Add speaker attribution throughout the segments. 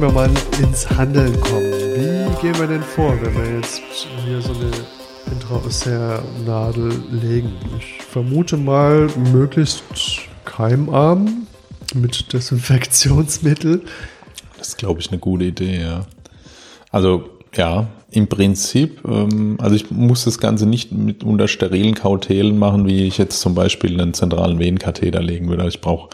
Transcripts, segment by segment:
Speaker 1: wollen wir mal ins Handeln kommen. Wie gehen wir denn vor, wenn wir jetzt hier so eine Intraossea-Nadel legen? Ich vermute mal möglichst keimarm mit Desinfektionsmittel.
Speaker 2: Das ist, glaube ich, eine gute Idee, ja. Also, ja, im Prinzip, ähm, also ich muss das Ganze nicht mit unter sterilen Kautelen machen, wie ich jetzt zum Beispiel einen zentralen Venenkatheter legen würde. Ich brauche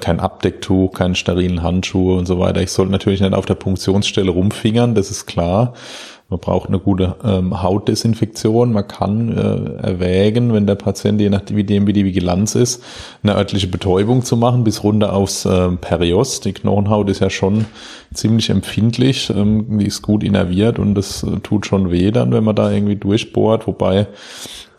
Speaker 2: kein Abdecktuch, keinen sterilen Handschuhe und so weiter. Ich sollte natürlich nicht auf der Punktionsstelle rumfingern, das ist klar. Man braucht eine gute ähm, Hautdesinfektion. Man kann äh, erwägen, wenn der Patient, je nachdem wie, die Vigilanz ist, eine örtliche Betäubung zu machen, bis runter aufs äh, Perios. Die Knochenhaut ist ja schon ziemlich empfindlich. Ähm, die ist gut innerviert und das äh, tut schon weh dann, wenn man da irgendwie durchbohrt. Wobei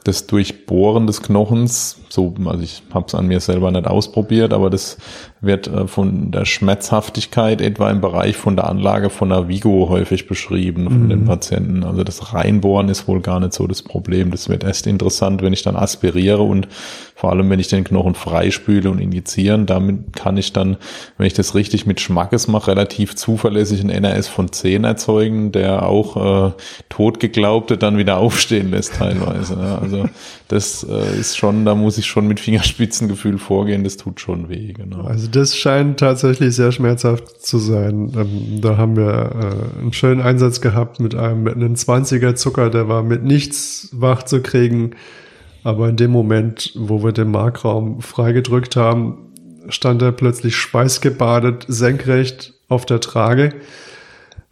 Speaker 2: das Durchbohren des Knochens, so, also ich habe es an mir selber nicht ausprobiert, aber das wird äh, von der Schmerzhaftigkeit etwa im Bereich von der Anlage von der Vigo häufig beschrieben von mhm. den Patienten. Also das Reinbohren ist wohl gar nicht so das Problem. Das wird erst interessant, wenn ich dann aspiriere und vor allem, wenn ich den Knochen freispüle und injizieren, damit kann ich dann, wenn ich das richtig mit Schmackes mache, relativ zuverlässig ein NRS von 10 erzeugen, der auch äh, totgeglaubte dann wieder aufstehen lässt teilweise. Ja. Also das äh, ist schon, da muss ich schon mit Fingerspitzengefühl vorgehen, das tut schon weh. Genau.
Speaker 1: Also das scheint tatsächlich sehr schmerzhaft zu sein. Ähm, da haben wir äh, einen schönen Einsatz gehabt mit einem mit einem 20er Zucker, der war mit nichts wach zu kriegen. Aber in dem Moment, wo wir den Markraum freigedrückt haben, stand er plötzlich schweißgebadet senkrecht auf der Trage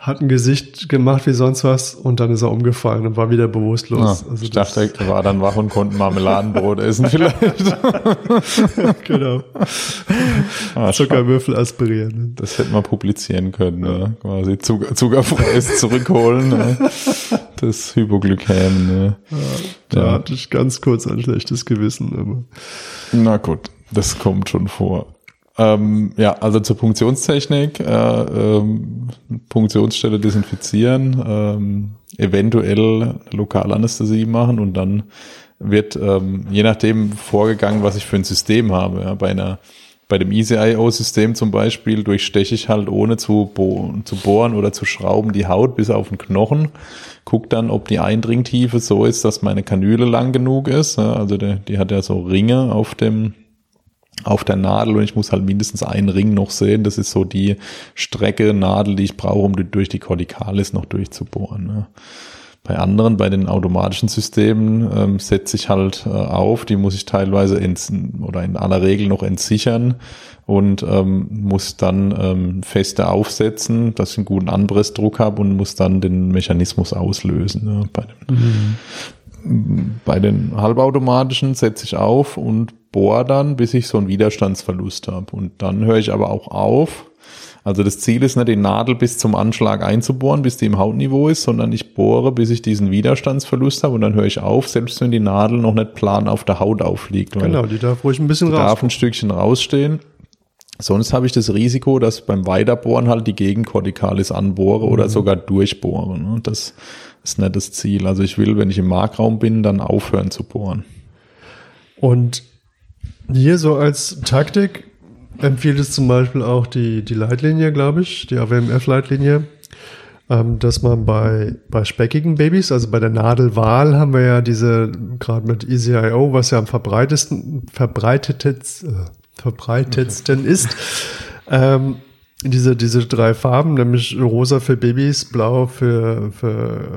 Speaker 1: hat ein Gesicht gemacht wie sonst was und dann ist er umgefallen und war wieder bewusstlos.
Speaker 2: Ja, also ich dachte, er war dann wach und konnte Marmeladenbrot essen vielleicht.
Speaker 1: genau. Ah, Zuckerwürfel aspirieren.
Speaker 2: Das hätte man publizieren können, ja. ne? quasi Zucker, zuckerfreies zurückholen. Ne? Das Hypoglykäm. Ne?
Speaker 1: Ja, da ja. hatte ich ganz kurz ein schlechtes Gewissen. Aber.
Speaker 2: Na gut, das kommt schon vor. Ähm, ja, also zur Punktionstechnik, äh, ähm, Punktionsstelle desinfizieren, ähm, eventuell Lokalanästhesie machen und dann wird ähm, je nachdem vorgegangen, was ich für ein System habe. Ja, bei einer bei dem EasyIO-System zum Beispiel durchsteche ich halt ohne zu, bo zu bohren oder zu schrauben die Haut bis auf den Knochen. Guck dann, ob die Eindringtiefe so ist, dass meine Kanüle lang genug ist. Ja, also der, die hat ja so Ringe auf dem auf der Nadel und ich muss halt mindestens einen Ring noch sehen. Das ist so die Strecke Nadel, die ich brauche, um durch die Corticalis noch durchzubohren. Ne? Bei anderen, bei den automatischen Systemen ähm, setze ich halt äh, auf, die muss ich teilweise ents oder in aller Regel noch entsichern und ähm, muss dann ähm, feste aufsetzen, dass ich einen guten Anpressdruck habe und muss dann den Mechanismus auslösen. Ne? Bei, den, mhm. Bei den halbautomatischen setze ich auf und bohr dann, bis ich so einen Widerstandsverlust habe. Und dann höre ich aber auch auf. Also das Ziel ist nicht, die Nadel bis zum Anschlag einzubohren, bis die im Hautniveau ist, sondern ich bohre, bis ich diesen Widerstandsverlust habe und dann höre ich auf, selbst wenn die Nadel noch nicht plan auf der Haut aufliegt.
Speaker 1: Genau, die darf ruhig ein bisschen
Speaker 2: raus. darf ein Stückchen rausstehen. Sonst habe ich das Risiko, dass beim Weiterbohren halt die Gegenkortikalis anbohre mhm. oder sogar durchbohre. Ne? Das ist nicht das Ziel. Also ich will, wenn ich im Markraum bin, dann aufhören zu bohren.
Speaker 1: Und hier so als Taktik empfiehlt es zum Beispiel auch die, die Leitlinie, glaube ich, die AWMF-Leitlinie, ähm, dass man bei, bei speckigen Babys, also bei der Nadelwahl haben wir ja diese, gerade mit EasyIO, was ja am verbreitesten, verbreitetsten, äh, verbreitetsten ist, ähm, diese, diese drei Farben, nämlich rosa für Babys, blau für, für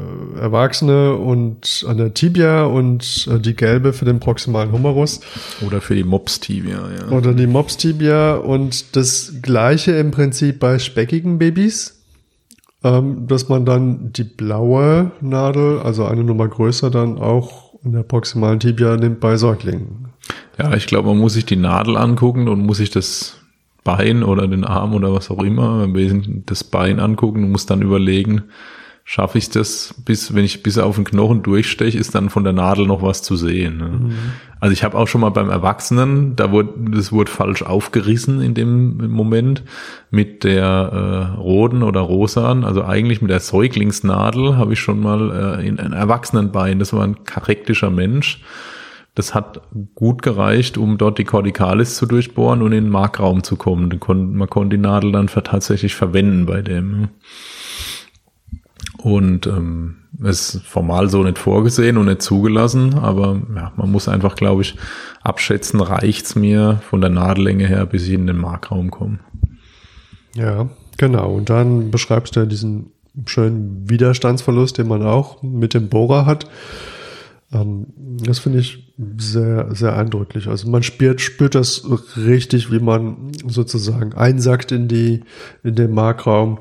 Speaker 1: Erwachsene und an der Tibia und äh, die gelbe für den proximalen Humerus.
Speaker 2: Oder für die Mops-Tibia,
Speaker 1: ja. Oder die Mops-Tibia und das gleiche im Prinzip bei speckigen Babys, ähm, dass man dann die blaue Nadel, also eine Nummer größer, dann auch in der proximalen Tibia nimmt bei Säuglingen.
Speaker 2: Ja, ich glaube, man muss sich die Nadel angucken und muss sich das Bein oder den Arm oder was auch immer, das Bein angucken und muss dann überlegen, schaffe ich das, bis wenn ich bis auf den Knochen durchsteche, ist dann von der Nadel noch was zu sehen. Ne? Mhm. Also ich habe auch schon mal beim Erwachsenen, da wurde das wurde falsch aufgerissen in dem Moment mit der äh, roten oder rosan, also eigentlich mit der Säuglingsnadel habe ich schon mal äh, in ein Erwachsenenbein, das war ein charaktischer Mensch das hat gut gereicht, um dort die Corticalis zu durchbohren und in den Markraum zu kommen. Man konnte die Nadel dann tatsächlich verwenden bei dem. Und ähm, ist formal so nicht vorgesehen und nicht zugelassen, aber ja, man muss einfach, glaube ich, abschätzen, reicht's mir von der Nadellänge her, bis ich in den Markraum komme.
Speaker 1: Ja, genau. Und dann beschreibst du ja diesen schönen Widerstandsverlust, den man auch mit dem Bohrer hat. Ähm, das finde ich sehr, sehr eindrücklich. Also man spürt, spürt das richtig, wie man sozusagen einsackt in die, in den Markraum.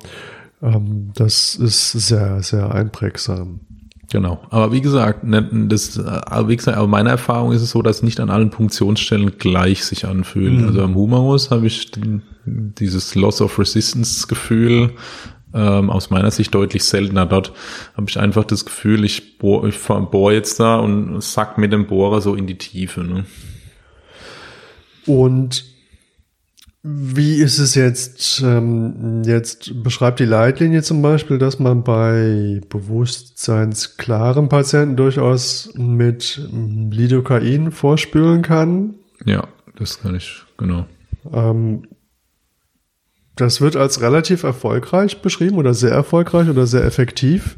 Speaker 1: Ähm, das ist sehr, sehr einprägsam.
Speaker 2: Genau. Aber wie gesagt, ne, das, wie gesagt, aber meine Erfahrung ist es so, dass nicht an allen Punktionsstellen gleich sich anfühlt. Mhm. Also am Humerus habe ich dieses Loss of Resistance Gefühl ähm, aus meiner Sicht deutlich seltener. Dort habe ich einfach das Gefühl, ich bohre ich bohr jetzt da und sack mit dem Bohrer so in die Tiefe. Ne?
Speaker 1: Und wie ist es jetzt, ähm, jetzt beschreibt die Leitlinie zum Beispiel, dass man bei bewusstseinsklaren Patienten durchaus mit Lidocain vorspülen kann?
Speaker 2: Ja, das kann ich, genau.
Speaker 1: Ähm, das wird als relativ erfolgreich beschrieben oder sehr erfolgreich oder sehr effektiv.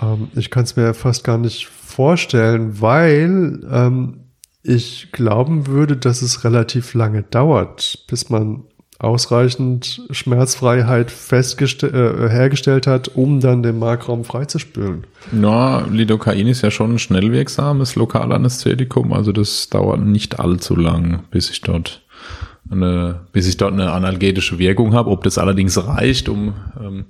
Speaker 1: Ähm, ich kann es mir fast gar nicht vorstellen, weil ähm, ich glauben würde, dass es relativ lange dauert, bis man ausreichend Schmerzfreiheit äh, hergestellt hat, um dann den Markraum freizuspülen.
Speaker 2: Na, Lidocain ist ja schon ein schnell wirksames Lokalanästhetikum, also das dauert nicht allzu lang, bis ich dort eine, bis ich dort eine analgetische Wirkung habe. Ob das allerdings reicht, um, ähm,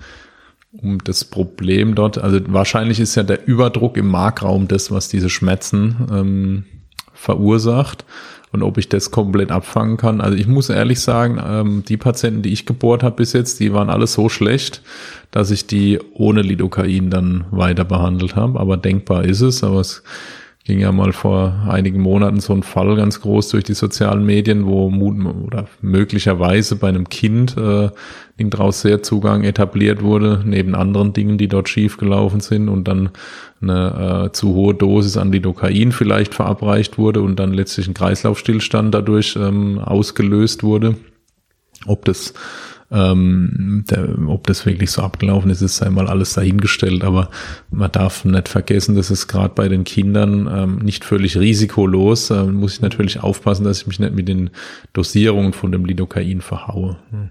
Speaker 2: um das Problem dort, also wahrscheinlich ist ja der Überdruck im Markraum das, was diese Schmerzen ähm, verursacht und ob ich das komplett abfangen kann. Also ich muss ehrlich sagen, ähm, die Patienten, die ich gebohrt habe bis jetzt, die waren alle so schlecht, dass ich die ohne Lidocain dann weiter behandelt habe. Aber denkbar ist es, aber es ging ja mal vor einigen Monaten so ein Fall ganz groß durch die sozialen Medien, wo oder möglicherweise bei einem Kind äh, daraus sehr Zugang etabliert wurde, neben anderen Dingen, die dort schiefgelaufen sind und dann eine äh, zu hohe Dosis an Lidocain vielleicht verabreicht wurde und dann letztlich ein Kreislaufstillstand dadurch ähm, ausgelöst wurde. Ob das ähm, der, ob das wirklich so abgelaufen ist, ist einmal alles dahingestellt. Aber man darf nicht vergessen, dass es gerade bei den Kindern ähm, nicht völlig risikolos. Äh, muss ich natürlich aufpassen, dass ich mich nicht mit den Dosierungen von dem Lidocain verhaue. Hm.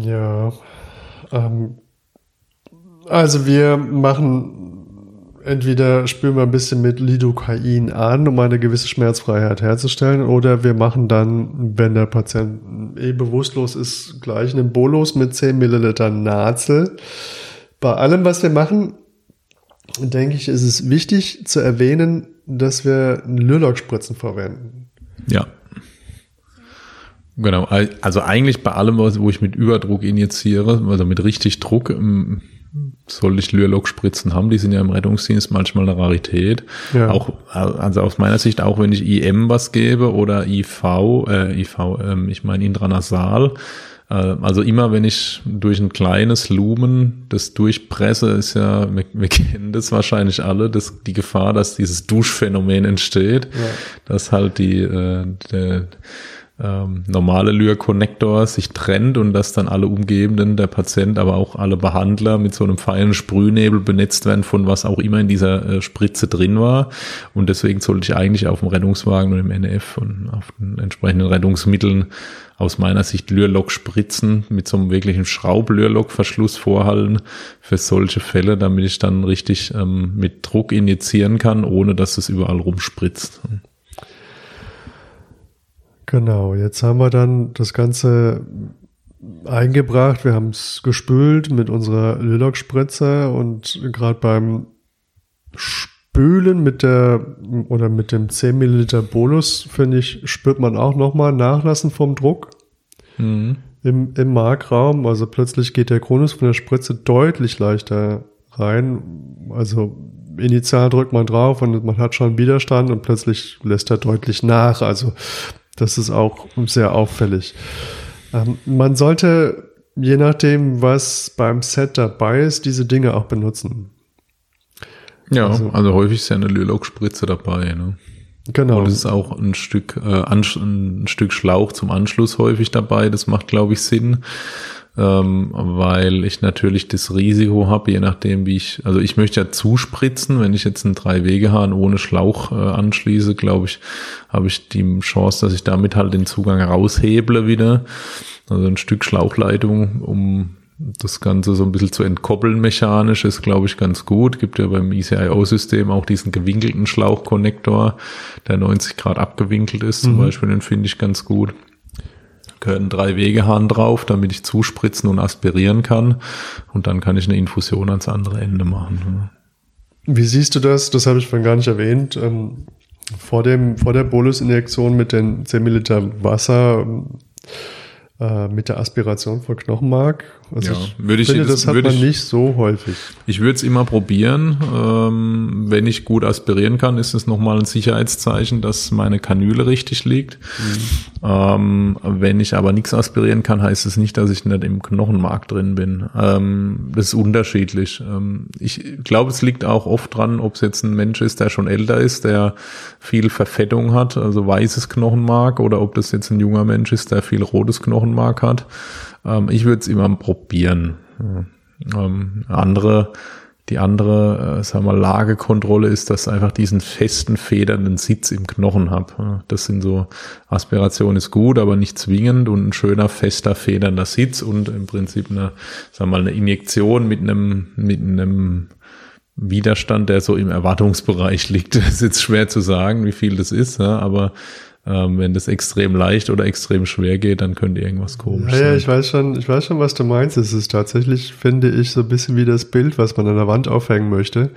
Speaker 1: Ja, ähm, also wir machen entweder spüren wir ein bisschen mit Lidocain an, um eine gewisse Schmerzfreiheit herzustellen, oder wir machen dann, wenn der Patient eh bewusstlos ist, gleich einen Bolus mit 10 Milliliter Nazel. Bei allem, was wir machen, denke ich, ist es wichtig zu erwähnen, dass wir Lyrlock-Spritzen verwenden.
Speaker 2: Ja. Genau, also eigentlich bei allem, wo ich mit Überdruck injiziere, also mit richtig Druck, soll ich Lyrlog-Spritzen haben, die sind ja im Rettungsdienst manchmal eine Rarität. Ja. Auch, also aus meiner Sicht, auch wenn ich IM was gebe oder IV, äh, IV, ähm, ich meine intranasal, äh, also immer wenn ich durch ein kleines Lumen das durchpresse, ist ja, wir, wir kennen das wahrscheinlich alle, dass die Gefahr, dass dieses Duschphänomen entsteht, ja. dass halt die, äh, der, ähm, normale Lyre-Connector sich trennt und dass dann alle Umgebenden, der Patient, aber auch alle Behandler mit so einem feinen Sprühnebel benetzt werden von was auch immer in dieser äh, Spritze drin war. Und deswegen sollte ich eigentlich auf dem Rettungswagen und im NF und auf den entsprechenden Rettungsmitteln aus meiner Sicht Lürlock spritzen mit so einem wirklichen Schraub-Lürlock-Verschluss vorhalten für solche Fälle, damit ich dann richtig ähm, mit Druck injizieren kann, ohne dass es überall rumspritzt.
Speaker 1: Genau, jetzt haben wir dann das Ganze eingebracht, wir haben es gespült mit unserer Lilock-Spritze und gerade beim Spülen mit der oder mit dem 10 Milliliter Bolus, finde ich, spürt man auch nochmal Nachlassen vom Druck mhm. im, im Markraum. Also plötzlich geht der Kronus von der Spritze deutlich leichter rein. Also initial drückt man drauf und man hat schon Widerstand und plötzlich lässt er deutlich nach. Also das ist auch sehr auffällig. Ähm, man sollte, je nachdem, was beim Set dabei ist, diese Dinge auch benutzen.
Speaker 2: Ja, also, also häufig ist ja eine Lylok-Spritze dabei. Ne? Genau. Und es ist auch ein Stück, äh, ein Stück Schlauch zum Anschluss häufig dabei. Das macht, glaube ich, Sinn ähm, weil ich natürlich das Risiko habe, je nachdem, wie ich, also ich möchte ja zuspritzen, wenn ich jetzt einen Drei-Wege-Hahn ohne Schlauch äh, anschließe, glaube ich, habe ich die Chance, dass ich damit halt den Zugang rausheble wieder. Also ein Stück Schlauchleitung, um das Ganze so ein bisschen zu entkoppeln mechanisch ist, glaube ich, ganz gut. Gibt ja beim ECIO-System auch diesen gewinkelten Schlauchkonnektor, der 90 Grad abgewinkelt ist, zum mhm. Beispiel, den finde ich ganz gut gehören drei Wegehahn drauf, damit ich zuspritzen und aspirieren kann. Und dann kann ich eine Infusion ans andere Ende machen.
Speaker 1: Wie siehst du das? Das habe ich vorhin gar nicht erwähnt. Ähm, vor, dem, vor der Bolusinjektion mit den 10 Milliliter Wasser äh, mit der Aspiration von Knochenmark.
Speaker 2: Also ja, ich würde ich finde,
Speaker 1: das, das hat man ich, nicht so häufig.
Speaker 2: Ich würde es immer probieren. Ähm, wenn ich gut aspirieren kann, ist es nochmal ein Sicherheitszeichen, dass meine Kanüle richtig liegt. Mhm. Ähm, wenn ich aber nichts aspirieren kann, heißt es nicht, dass ich nicht im Knochenmark drin bin. Ähm, das ist unterschiedlich. Ähm, ich glaube, es liegt auch oft dran, ob es jetzt ein Mensch ist, der schon älter ist, der viel Verfettung hat, also weißes Knochenmark, oder ob das jetzt ein junger Mensch ist, der viel rotes Knochenmark hat. Ähm, ich würde es immer probieren. Ähm, andere, die andere, äh, sagen wir, Lagekontrolle ist, dass einfach diesen festen, federnden Sitz im Knochen habe. Das sind so, Aspiration ist gut, aber nicht zwingend und ein schöner, fester, federnder Sitz und im Prinzip eine, sagen wir mal, eine Injektion mit einem, mit einem Widerstand, der so im Erwartungsbereich liegt. Das ist jetzt schwer zu sagen, wie viel das ist, aber ähm, wenn das extrem leicht oder extrem schwer geht, dann könnte irgendwas komisch
Speaker 1: ja,
Speaker 2: sein.
Speaker 1: Ja, ich weiß schon, ich weiß schon, was du meinst. Es ist tatsächlich, finde ich, so ein bisschen wie das Bild, was man an der Wand aufhängen möchte.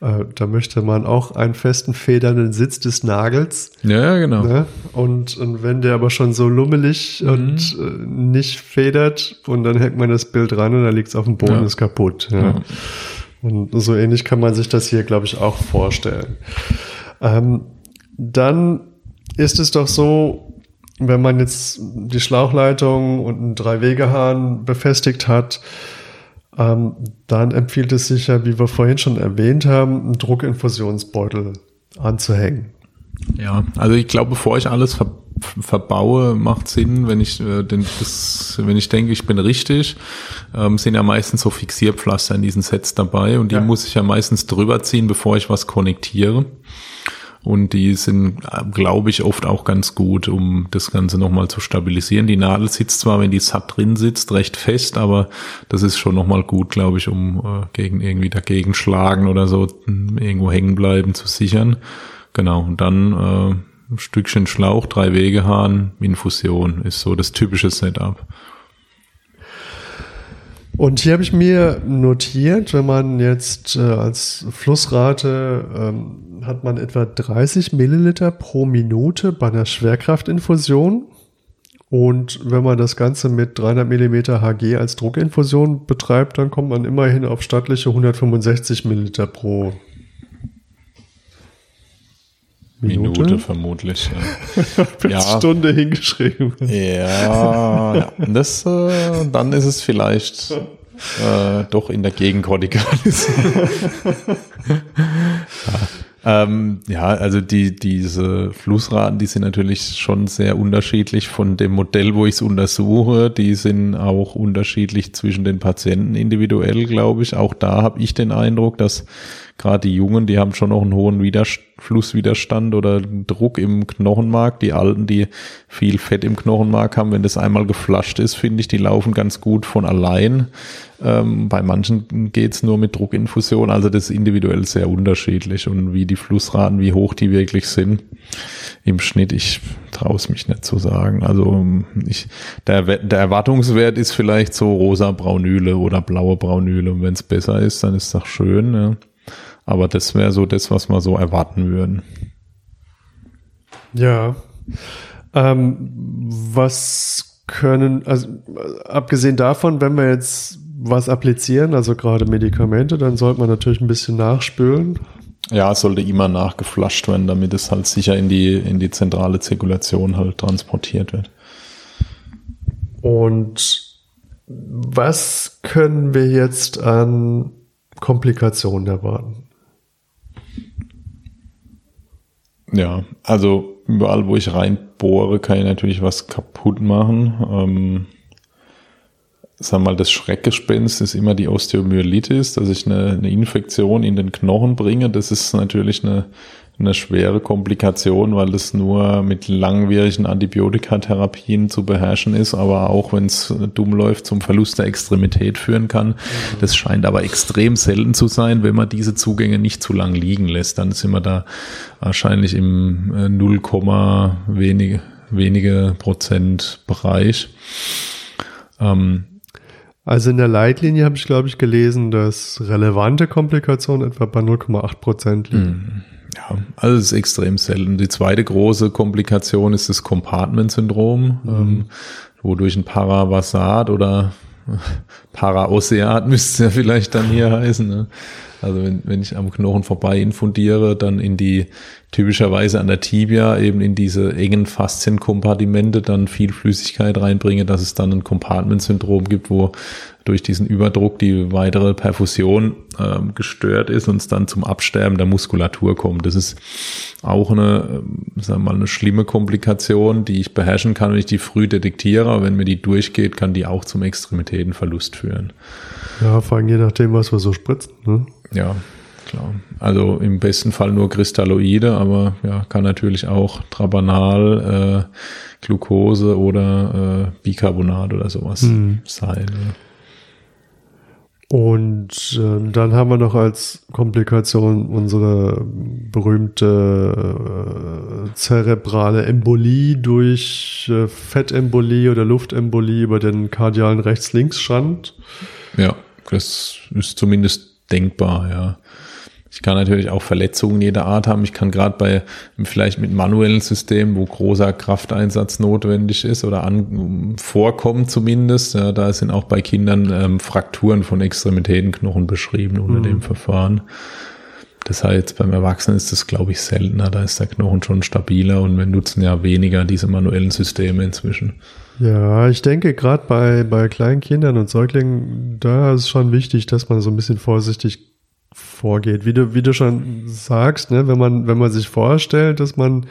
Speaker 1: Äh, da möchte man auch einen festen, federnden Sitz des Nagels.
Speaker 2: Ja, genau. Ne?
Speaker 1: Und, und wenn der aber schon so lummelig mhm. und äh, nicht federt und dann hängt man das Bild ran und dann liegt es auf dem Boden ja. ist kaputt. Ja. ja. Und so ähnlich kann man sich das hier, glaube ich, auch vorstellen. Ähm, dann ist es doch so, wenn man jetzt die Schlauchleitung und einen Drei-Wege-Hahn befestigt hat, ähm, dann empfiehlt es sich ja, wie wir vorhin schon erwähnt haben, einen Druckinfusionsbeutel anzuhängen.
Speaker 2: Ja, also ich glaube, bevor ich alles ver verbaue, macht Sinn, wenn ich äh, denn das, wenn ich denke, ich bin richtig, ähm, sind ja meistens so Fixierpflaster in diesen Sets dabei und die ja. muss ich ja meistens drüber ziehen, bevor ich was konnektiere. Und die sind, glaube ich, oft auch ganz gut, um das Ganze nochmal zu stabilisieren. Die Nadel sitzt zwar, wenn die satt drin sitzt, recht fest, aber das ist schon nochmal gut, glaube ich, um äh, gegen irgendwie dagegen schlagen oder so irgendwo hängen bleiben zu sichern. Genau. Und dann äh, ein Stückchen Schlauch, drei Wegehahn, Infusion ist so das typische Setup.
Speaker 1: Und hier habe ich mir notiert, wenn man jetzt äh, als Flussrate ähm, hat man etwa 30 Milliliter pro Minute bei einer Schwerkraftinfusion. Und wenn man das Ganze mit 300 Millimeter Hg als Druckinfusion betreibt, dann kommt man immerhin auf stattliche 165 Milliliter pro
Speaker 2: Minute, Minute vermutlich.
Speaker 1: Ja. ja. Stunde hingeschrieben.
Speaker 2: Ja, ja. Das, äh, dann ist es vielleicht äh, doch in der Gegenkortikalis. ja. Ähm, ja, also die, diese Flussraten, die sind natürlich schon sehr unterschiedlich von dem Modell, wo ich es untersuche. Die sind auch unterschiedlich zwischen den Patienten individuell, glaube ich. Auch da habe ich den Eindruck, dass gerade die Jungen, die haben schon noch einen hohen Widerstand, Flusswiderstand oder Druck im Knochenmark. Die Alten, die viel Fett im Knochenmark haben, wenn das einmal geflasht ist, finde ich, die laufen ganz gut von allein. Ähm, bei manchen geht's nur mit Druckinfusion, also das ist individuell sehr unterschiedlich und wie die Flussraten, wie hoch die wirklich sind im Schnitt, ich traue es mich nicht zu sagen. Also ich, der, der Erwartungswert ist vielleicht so rosa Braunüle oder blaue Braunüle und wenn es besser ist, dann ist das schön. Ja. Aber das wäre so das, was wir so erwarten würden.
Speaker 1: Ja. Ähm, was können, also abgesehen davon, wenn wir jetzt was applizieren, also gerade Medikamente, dann sollte man natürlich ein bisschen nachspülen.
Speaker 2: Ja, es sollte immer nachgeflasht werden, damit es halt sicher in die, in die zentrale Zirkulation halt transportiert wird.
Speaker 1: Und was können wir jetzt an Komplikationen erwarten?
Speaker 2: Ja, also überall, wo ich reinbohre, kann ich natürlich was kaputt machen. Ähm, sag mal, das Schreckgespenst ist immer die Osteomyelitis, dass ich eine, eine Infektion in den Knochen bringe. Das ist natürlich eine, eine schwere Komplikation, weil das nur mit langwierigen Antibiotikatherapien zu beherrschen ist, aber auch wenn es dumm läuft, zum Verlust der Extremität führen kann. Mhm. Das scheint aber extrem selten zu sein, wenn man diese Zugänge nicht zu lang liegen lässt. Dann sind wir da wahrscheinlich im 0, äh, wenige, wenige Prozent Bereich.
Speaker 1: Ähm, also in der Leitlinie habe ich, glaube ich, gelesen, dass relevante Komplikationen etwa bei 0,8 Prozent liegen. Mhm.
Speaker 2: Ja, also es ist extrem selten. Die zweite große Komplikation ist das Compartment-Syndrom, mhm. ähm, wodurch ein Paravasat oder Paraoseat müsste es ja vielleicht dann hier heißen. Ne? Also wenn, wenn ich am Knochen vorbei infundiere, dann in die typischerweise an der Tibia eben in diese engen Faszienkompartimente dann viel Flüssigkeit reinbringe, dass es dann ein Compartment-Syndrom gibt, wo durch diesen Überdruck die weitere Perfusion ähm, gestört ist und es dann zum Absterben der Muskulatur kommt. Das ist auch eine, ähm, sagen wir mal, eine schlimme Komplikation, die ich beherrschen kann, wenn ich die früh detektiere. Aber wenn mir die durchgeht, kann die auch zum Extremitätenverlust führen.
Speaker 1: Ja, vor allem je nachdem, was wir so spritzen. Ne?
Speaker 2: Ja, klar. Also im besten Fall nur Kristalloide, aber ja, kann natürlich auch Trabanal, äh, Glucose oder äh, Bicarbonat oder sowas mhm. sein.
Speaker 1: Und äh, dann haben wir noch als Komplikation unsere berühmte äh, zerebrale Embolie durch äh, Fettembolie oder Luftembolie über den kardialen Rechts-Links-Schand.
Speaker 2: Ja, das ist zumindest denkbar, ja. Ich kann natürlich auch Verletzungen jeder Art haben. Ich kann gerade bei vielleicht mit manuellen Systemen, wo großer Krafteinsatz notwendig ist oder an, vorkommt zumindest, ja, da sind auch bei Kindern ähm, Frakturen von Extremitätenknochen beschrieben unter mhm. dem Verfahren. Das heißt, beim Erwachsenen ist das, glaube ich, seltener. Da ist der Knochen schon stabiler und wir nutzen ja weniger diese manuellen Systeme inzwischen.
Speaker 1: Ja, ich denke, gerade bei, bei kleinen Kindern und Säuglingen, da ist es schon wichtig, dass man so ein bisschen vorsichtig vorgeht. Wie du, wie du schon sagst, ne, wenn man, wenn man sich vorstellt, dass man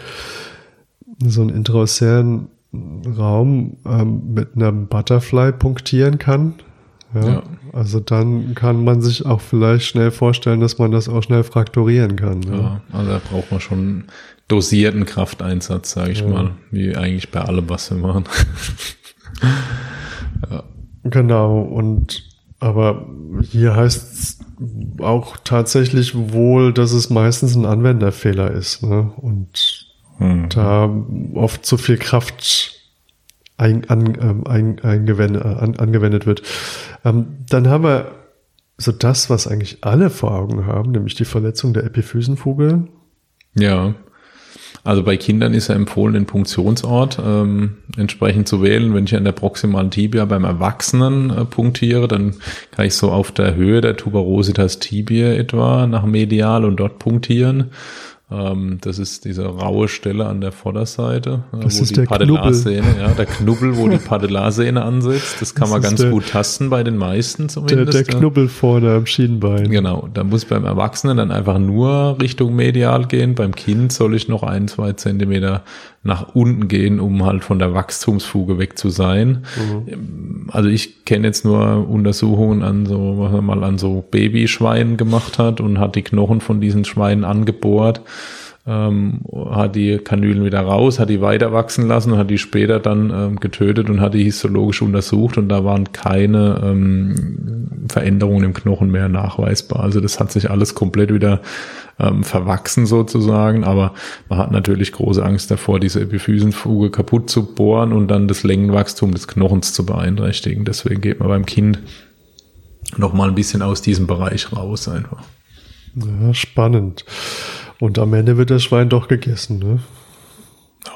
Speaker 1: so einen intraosären Raum ähm, mit einem Butterfly punktieren kann, ja, ja, also dann kann man sich auch vielleicht schnell vorstellen, dass man das auch schnell frakturieren kann.
Speaker 2: Ja, ja also da braucht man schon dosierten Krafteinsatz, sage ich ja. mal, wie eigentlich bei allem, was wir machen.
Speaker 1: ja. Genau, und aber hier heißt es auch tatsächlich wohl, dass es meistens ein Anwenderfehler ist. Ne? Und mhm. da oft zu viel Kraft ein, an, ähm, ein, eingewendet, an, angewendet wird. Ähm, dann haben wir so das, was eigentlich alle vor Augen haben, nämlich die Verletzung der Epiphysenfuge.
Speaker 2: Ja. Also bei Kindern ist ja empfohlen, den Punktionsort ähm, entsprechend zu wählen. Wenn ich an der proximalen Tibia beim Erwachsenen äh, punktiere, dann kann ich so auf der Höhe der Tuberositas tibiae etwa nach medial und dort punktieren. Ähm, das ist diese raue Stelle an der Vorderseite,
Speaker 1: äh, das wo ist die der Patellarsehne,
Speaker 2: ja, der Knubbel, wo die Patellarsehne ansetzt. Das kann das man ganz der, gut tasten bei den meisten
Speaker 1: zumindest. Der, der Knubbel vorne am Schienbein.
Speaker 2: Genau, da muss beim Erwachsenen dann einfach nur Richtung medial gehen. Beim Kind soll ich noch ein, zwei Zentimeter nach unten gehen, um halt von der Wachstumsfuge weg zu sein. Mhm. Also ich kenne jetzt nur Untersuchungen an so, was man mal an so Babyschweinen gemacht hat und hat die Knochen von diesen Schweinen angebohrt ähm, hat die Kanülen wieder raus, hat die weiter wachsen lassen hat die später dann ähm, getötet und hat die histologisch untersucht und da waren keine ähm, Veränderungen im Knochen mehr nachweisbar. Also das hat sich alles komplett wieder ähm, verwachsen sozusagen, aber man hat natürlich große Angst davor, diese Epiphysenfuge kaputt zu bohren und dann das Längenwachstum des Knochens zu beeinträchtigen. Deswegen geht man beim Kind noch mal ein bisschen aus diesem Bereich raus einfach.
Speaker 1: Ja, spannend. Und am Ende wird das Schwein doch gegessen, ne?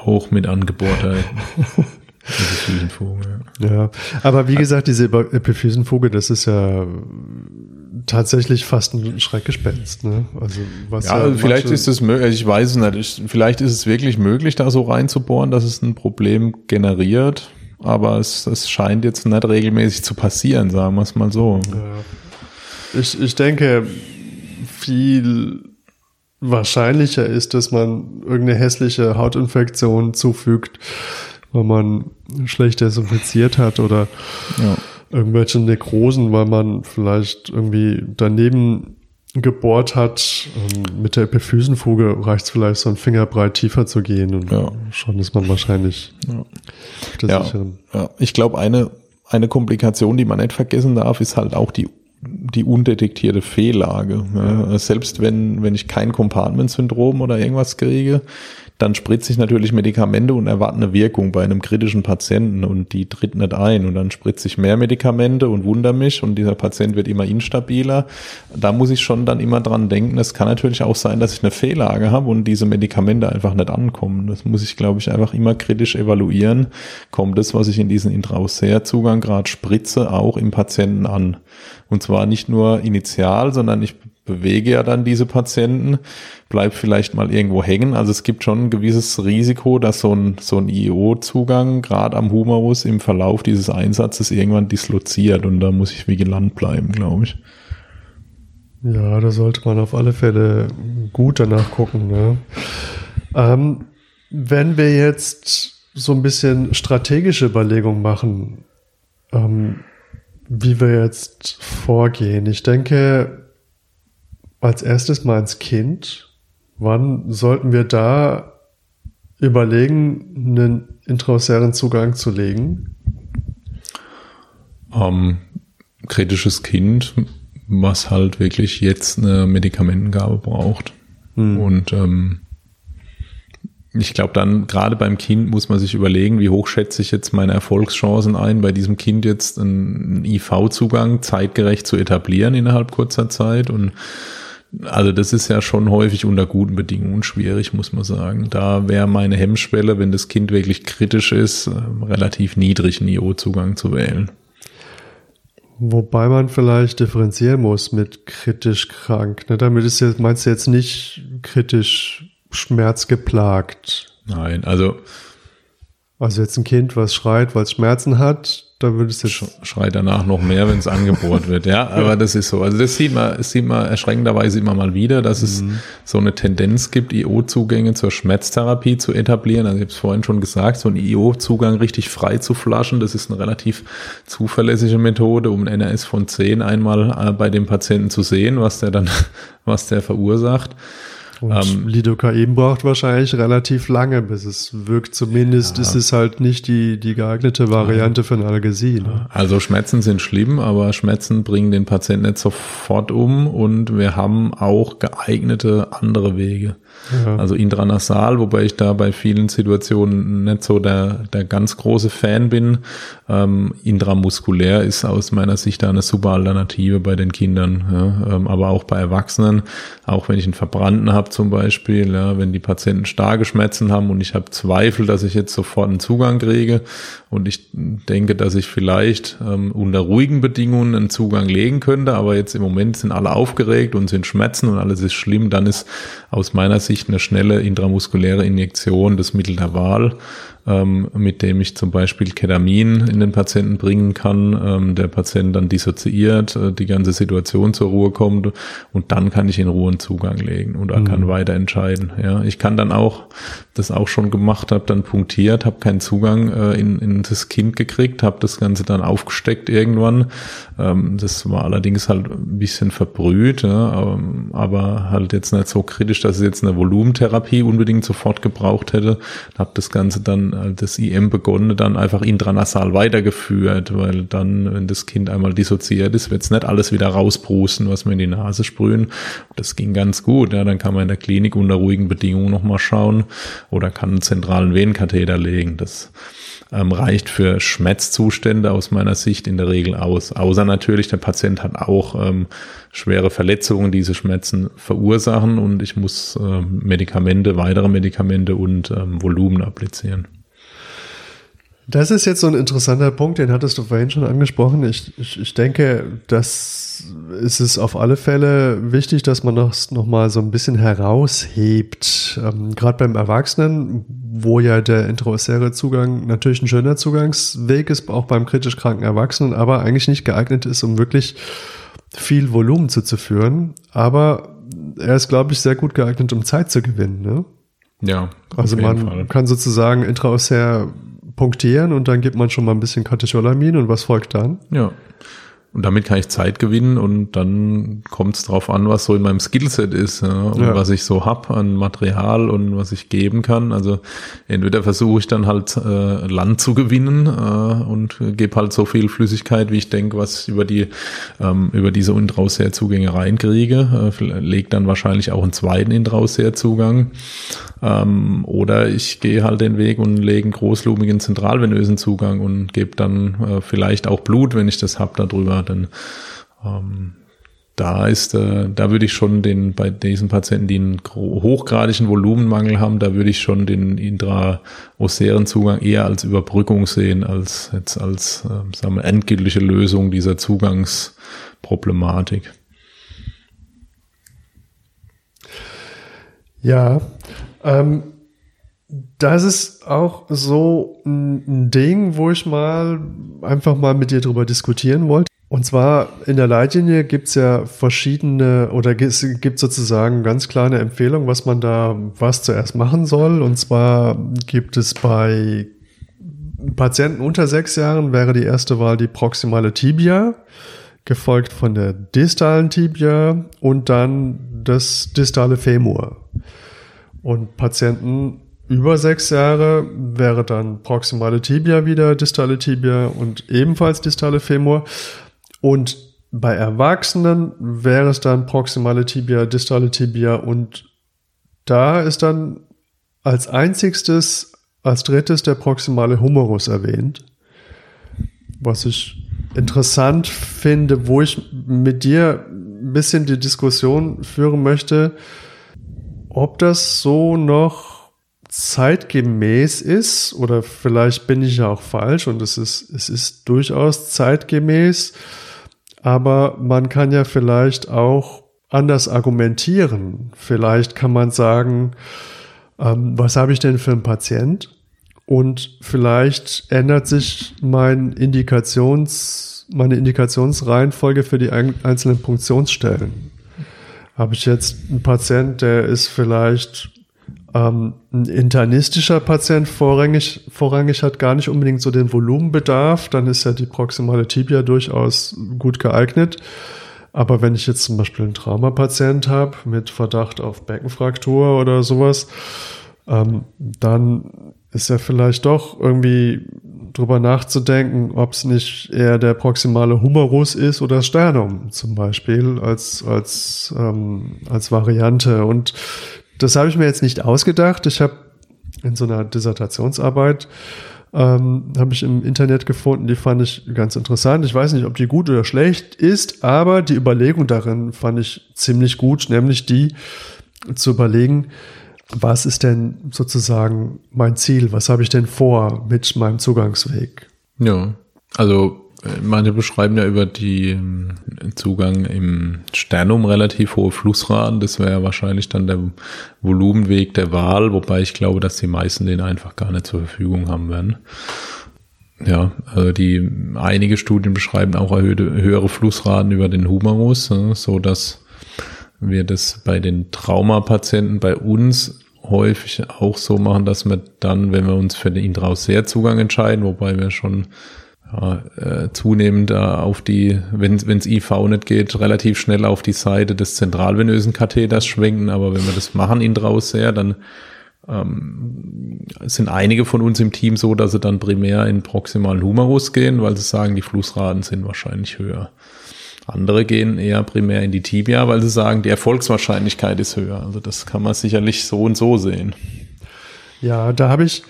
Speaker 2: Hoch mit angebohrter
Speaker 1: Epiphysenvogel. Ja. ja, aber wie gesagt, diese Epiphysenvogel, das ist ja tatsächlich fast ein Schreckgespenst. Ne?
Speaker 2: Also, was ja, ja also vielleicht ist es möglich, ich weiß es nicht, vielleicht ist es wirklich möglich, da so reinzubohren, dass es ein Problem generiert, aber es, es scheint jetzt nicht regelmäßig zu passieren, sagen wir es mal so.
Speaker 1: Ja. Ich, ich denke, viel wahrscheinlicher ist, dass man irgendeine hässliche Hautinfektion zufügt, weil man schlecht desinfiziert hat oder ja. irgendwelche Nekrosen, weil man vielleicht irgendwie daneben gebohrt hat. Ähm, mit der Epiphysenfuge reicht es vielleicht so ein Fingerbreit tiefer zu gehen und ja. schon ist man wahrscheinlich
Speaker 2: ja, ja. Ich glaube, eine, eine Komplikation, die man nicht vergessen darf, ist halt auch die die undetektierte Fehllage. Ja. Selbst wenn, wenn ich kein Compartment-Syndrom oder irgendwas kriege, dann spritze ich natürlich Medikamente und erwarte eine Wirkung bei einem kritischen Patienten und die tritt nicht ein und dann spritze ich mehr Medikamente und wundere mich und dieser Patient wird immer instabiler. Da muss ich schon dann immer dran denken, es kann natürlich auch sein, dass ich eine Fehllage habe und diese Medikamente einfach nicht ankommen. Das muss ich, glaube ich, einfach immer kritisch evaluieren. Kommt das, was ich in diesen Intraossea-Zugang gerade spritze, auch im Patienten an? Und zwar nicht nur initial, sondern ich bewege ja dann diese Patienten, bleibt vielleicht mal irgendwo hängen. Also es gibt schon ein gewisses Risiko, dass so ein, so ein IO-Zugang gerade am Humerus im Verlauf dieses Einsatzes irgendwann disloziert und da muss ich vigilant bleiben, glaube ich.
Speaker 1: Ja, da sollte man auf alle Fälle gut danach gucken. Ne? Ähm, wenn wir jetzt so ein bisschen strategische Überlegungen machen, ähm, wie wir jetzt vorgehen. Ich denke, als erstes mal ins Kind. Wann sollten wir da überlegen, einen intraosären Zugang zu legen?
Speaker 2: Ähm, kritisches Kind, was halt wirklich jetzt eine Medikamentengabe braucht. Hm. Und ähm, ich glaube, dann gerade beim Kind muss man sich überlegen, wie hoch schätze ich jetzt meine Erfolgschancen ein, bei diesem Kind jetzt einen IV-Zugang zeitgerecht zu etablieren innerhalb kurzer Zeit. Und also das ist ja schon häufig unter guten Bedingungen schwierig, muss man sagen. Da wäre meine Hemmschwelle, wenn das Kind wirklich kritisch ist, ähm, relativ niedrig einen IO-Zugang zu wählen.
Speaker 1: Wobei man vielleicht differenzieren muss mit kritisch krank. Ne? Damit ist jetzt, meinst du jetzt nicht kritisch schmerzgeplagt?
Speaker 2: Nein, also.
Speaker 1: Also jetzt ein Kind, was schreit, weil es Schmerzen hat, da würdest du
Speaker 2: schreit danach noch mehr, wenn es angebohrt wird. Ja, aber das ist so. Also das sieht man, das sieht man erschreckenderweise immer mal wieder, dass es mhm. so eine Tendenz gibt, IO-Zugänge zur Schmerztherapie zu etablieren. Also ich habe es vorhin schon gesagt, so ein IO-Zugang richtig frei zu flaschen, das ist eine relativ zuverlässige Methode, um ein NRS von 10 einmal äh, bei dem Patienten zu sehen, was der dann, was der verursacht.
Speaker 1: Und ähm, Lidocain braucht wahrscheinlich relativ lange, bis es wirkt. Zumindest ja. ist es halt nicht die, die geeignete Variante für Analgesie. Ne?
Speaker 2: Also Schmerzen sind schlimm, aber Schmerzen bringen den Patienten nicht sofort um und wir haben auch geeignete andere Wege. Ja. Also intranasal, wobei ich da bei vielen Situationen nicht so der, der ganz große Fan bin. Ähm, intramuskulär ist aus meiner Sicht da eine super Alternative bei den Kindern, ja, ähm, aber auch bei Erwachsenen. Auch wenn ich einen Verbrannten habe zum Beispiel, ja, wenn die Patienten starke Schmerzen haben und ich habe Zweifel, dass ich jetzt sofort einen Zugang kriege und ich denke, dass ich vielleicht ähm, unter ruhigen Bedingungen einen Zugang legen könnte, aber jetzt im Moment sind alle aufgeregt und sind Schmerzen und alles ist schlimm, dann ist aus meiner Sicht eine schnelle intramuskuläre Injektion das Mittel der Wahl ähm, mit dem ich zum Beispiel Ketamin in den Patienten bringen kann, ähm, der Patient dann dissoziiert, äh, die ganze Situation zur Ruhe kommt und dann kann ich in Ruhe einen Zugang legen und er mhm. kann weiter entscheiden. Ja, ich kann dann auch, das auch schon gemacht habe, dann punktiert, habe keinen Zugang äh, in, in das Kind gekriegt, habe das Ganze dann aufgesteckt irgendwann. Ähm, das war allerdings halt ein bisschen verbrüht, ja, ähm, aber halt jetzt nicht so kritisch, dass es jetzt eine Volumentherapie unbedingt sofort gebraucht hätte. Habe das Ganze dann das IM begonnen, dann einfach intranasal weitergeführt, weil dann, wenn das Kind einmal dissoziiert ist, wird es nicht alles wieder rausbrusten, was wir in die Nase sprühen. Das ging ganz gut. Ja, dann kann man in der Klinik unter ruhigen Bedingungen nochmal schauen oder kann einen zentralen Venenkatheter legen. Das ähm, reicht für Schmerzzustände aus meiner Sicht in der Regel aus. Außer natürlich, der Patient hat auch ähm, schwere Verletzungen, diese Schmerzen verursachen und ich muss äh, Medikamente, weitere Medikamente und ähm, Volumen applizieren.
Speaker 1: Das ist jetzt so ein interessanter Punkt, den hattest du vorhin schon angesprochen. Ich, ich, ich denke, das ist es auf alle Fälle wichtig, dass man das nochmal so ein bisschen heraushebt. Ähm, Gerade beim Erwachsenen, wo ja der intraosäre Zugang natürlich ein schöner Zugangsweg ist, auch beim kritisch kranken Erwachsenen, aber eigentlich nicht geeignet ist, um wirklich viel Volumen zuzuführen. Aber er ist, glaube ich, sehr gut geeignet, um Zeit zu gewinnen. Ne?
Speaker 2: Ja.
Speaker 1: Also man Fall. kann sozusagen intraossär punktieren und dann gibt man schon mal ein bisschen Katecholamin und was folgt dann?
Speaker 2: Ja. Und damit kann ich Zeit gewinnen und dann kommt es drauf an, was so in meinem Skillset ist ja, und ja. was ich so hab an Material und was ich geben kann. Also entweder versuche ich dann halt äh, Land zu gewinnen äh, und gebe halt so viel Flüssigkeit, wie ich denke, was über die ähm, über diese Intrausseerzugänge reinkriege. Äh, leg dann wahrscheinlich auch einen zweiten Intrausseerzugang. Ähm, oder ich gehe halt den Weg und lege einen großlumigen zentralvenösen Zugang und gebe dann äh, vielleicht auch Blut, wenn ich das hab, darüber. Dann ähm, da ist, äh, da würde ich schon den, bei diesen Patienten, die einen hochgradigen Volumenmangel haben, da würde ich schon den intraosären Zugang eher als Überbrückung sehen, als jetzt als, äh, sagen wir, endgültige Lösung dieser Zugangsproblematik.
Speaker 1: Ja, ähm, das ist auch so ein Ding, wo ich mal einfach mal mit dir drüber diskutieren wollte. Und zwar in der Leitlinie gibt es ja verschiedene oder es gibt sozusagen ganz klar eine Empfehlung, was man da was zuerst machen soll. Und zwar gibt es bei Patienten unter sechs Jahren wäre die erste Wahl die proximale Tibia, gefolgt von der distalen Tibia und dann das distale Femur. Und Patienten über sechs Jahre wäre dann proximale Tibia wieder, distale Tibia und ebenfalls distale Femur. Und bei Erwachsenen wäre es dann proximale Tibia, distale Tibia und da ist dann als einzigstes, als drittes der proximale Humerus erwähnt. Was ich interessant finde, wo ich mit dir ein bisschen die Diskussion führen möchte, ob das so noch zeitgemäß ist oder vielleicht bin ich ja auch falsch und es ist, es ist durchaus zeitgemäß, aber man kann ja vielleicht auch anders argumentieren. Vielleicht kann man sagen, ähm, was habe ich denn für einen Patient? Und vielleicht ändert sich mein Indikations, meine Indikationsreihenfolge für die einzelnen Punktionsstellen. Habe ich jetzt einen Patient, der ist vielleicht ähm, ein internistischer Patient vorrangig, vorrangig hat gar nicht unbedingt so den Volumenbedarf, dann ist ja die proximale Tibia durchaus gut geeignet. Aber wenn ich jetzt zum Beispiel einen Traumapatient habe mit Verdacht auf Beckenfraktur oder sowas, ähm, dann ist ja vielleicht doch irgendwie drüber nachzudenken, ob es nicht eher der proximale Humerus ist oder Sternum zum Beispiel als, als, ähm, als Variante. Und das habe ich mir jetzt nicht ausgedacht. Ich habe in so einer Dissertationsarbeit ähm, habe ich im Internet gefunden, die fand ich ganz interessant. Ich weiß nicht, ob die gut oder schlecht ist, aber die Überlegung darin fand ich ziemlich gut, nämlich die zu überlegen, was ist denn sozusagen mein Ziel? Was habe ich denn vor mit meinem Zugangsweg?
Speaker 2: Ja, also manche beschreiben ja über die ähm, Zugang im Sternum relativ hohe Flussraten. Das wäre wahrscheinlich dann der Volumenweg der Wahl, wobei ich glaube, dass die meisten den einfach gar nicht zur Verfügung haben werden. Ja, also die einige Studien beschreiben auch erhöhte, höhere Flussraten über den Humerus, so dass wir das bei den Traumapatienten bei uns häufig auch so machen, dass wir dann, wenn wir uns für den Intrausseerzugang entscheiden, wobei wir schon ja, äh, zunehmend äh, auf die, wenn es IV nicht geht, relativ schnell auf die Seite des zentralvenösen Katheters schwenken. Aber wenn wir das machen, Intrausseer, dann ähm, sind einige von uns im Team so, dass sie dann primär in proximalen Humerus gehen, weil sie sagen, die Flussraten sind wahrscheinlich höher. Andere gehen eher primär in die Tibia, weil sie sagen, die Erfolgswahrscheinlichkeit ist höher. Also das kann man sicherlich so und so sehen.
Speaker 1: Ja, da habe ich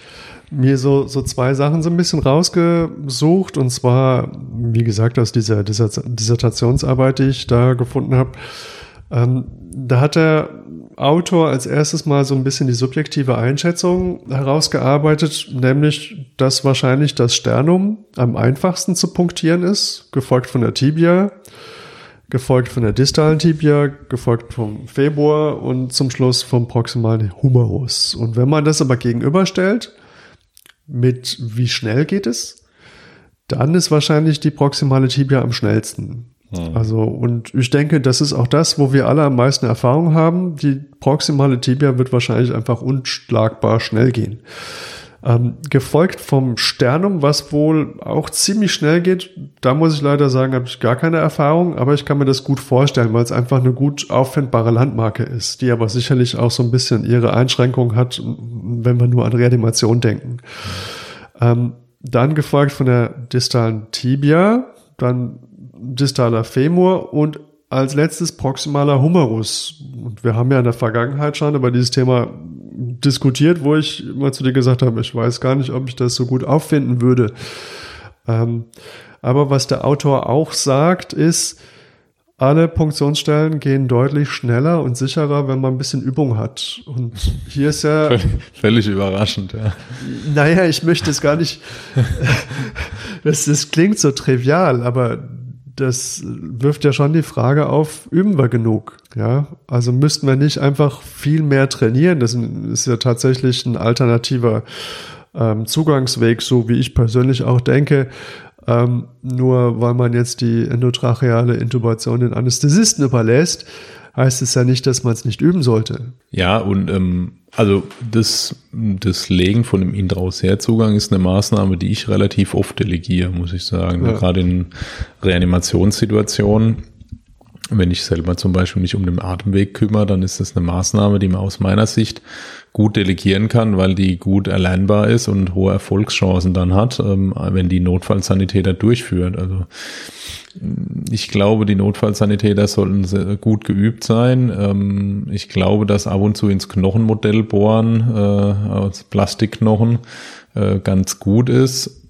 Speaker 1: mir so, so zwei Sachen so ein bisschen rausgesucht. Und zwar, wie gesagt, aus dieser Dissertationsarbeit, die ich da gefunden habe. Ähm, da hat der Autor als erstes mal so ein bisschen die subjektive Einschätzung herausgearbeitet, nämlich, dass wahrscheinlich das Sternum am einfachsten zu punktieren ist, gefolgt von der Tibia, gefolgt von der distalen Tibia, gefolgt vom Februar und zum Schluss vom proximalen Humerus. Und wenn man das aber gegenüberstellt, mit wie schnell geht es, dann ist wahrscheinlich die proximale Tibia am schnellsten. Mhm. Also, und ich denke, das ist auch das, wo wir alle am meisten Erfahrung haben. Die proximale Tibia wird wahrscheinlich einfach unschlagbar schnell gehen. Ähm, gefolgt vom Sternum, was wohl auch ziemlich schnell geht. Da muss ich leider sagen, habe ich gar keine Erfahrung, aber ich kann mir das gut vorstellen, weil es einfach eine gut auffindbare Landmarke ist, die aber sicherlich auch so ein bisschen ihre Einschränkung hat, wenn wir nur an Reanimation denken. Ähm, dann gefolgt von der distalen Tibia, dann distaler Femur und als letztes proximaler Humerus. Und wir haben ja in der Vergangenheit schon über dieses Thema diskutiert, wo ich immer zu dir gesagt habe, ich weiß gar nicht, ob ich das so gut auffinden würde. Ähm, aber was der Autor auch sagt, ist, alle Punktionsstellen gehen deutlich schneller und sicherer, wenn man ein bisschen Übung hat. Und hier ist ja.
Speaker 2: Völlig überraschend, ja.
Speaker 1: Naja, ich möchte es gar nicht. das, das klingt so trivial, aber das wirft ja schon die Frage auf, üben wir genug? Ja, also müssten wir nicht einfach viel mehr trainieren? Das ist ja tatsächlich ein alternativer ähm, Zugangsweg, so wie ich persönlich auch denke. Ähm, nur weil man jetzt die endotracheale Intubation den Anästhesisten überlässt, heißt es ja nicht, dass man es nicht üben sollte.
Speaker 2: Ja, und ähm, also das, das Legen von dem Intrausherzugang ist eine Maßnahme, die ich relativ oft delegiere, muss ich sagen. Ja. Gerade in Reanimationssituationen. Wenn ich selber zum Beispiel mich um den Atemweg kümmere, dann ist das eine Maßnahme, die man aus meiner Sicht gut delegieren kann, weil die gut erlernbar ist und hohe Erfolgschancen dann hat, ähm, wenn die Notfallsanitäter durchführt. Also ich glaube, die Notfallsanitäter sollten gut geübt sein. Ähm, ich glaube, dass ab und zu ins Knochenmodell bohren äh, aus Plastikknochen äh, ganz gut ist.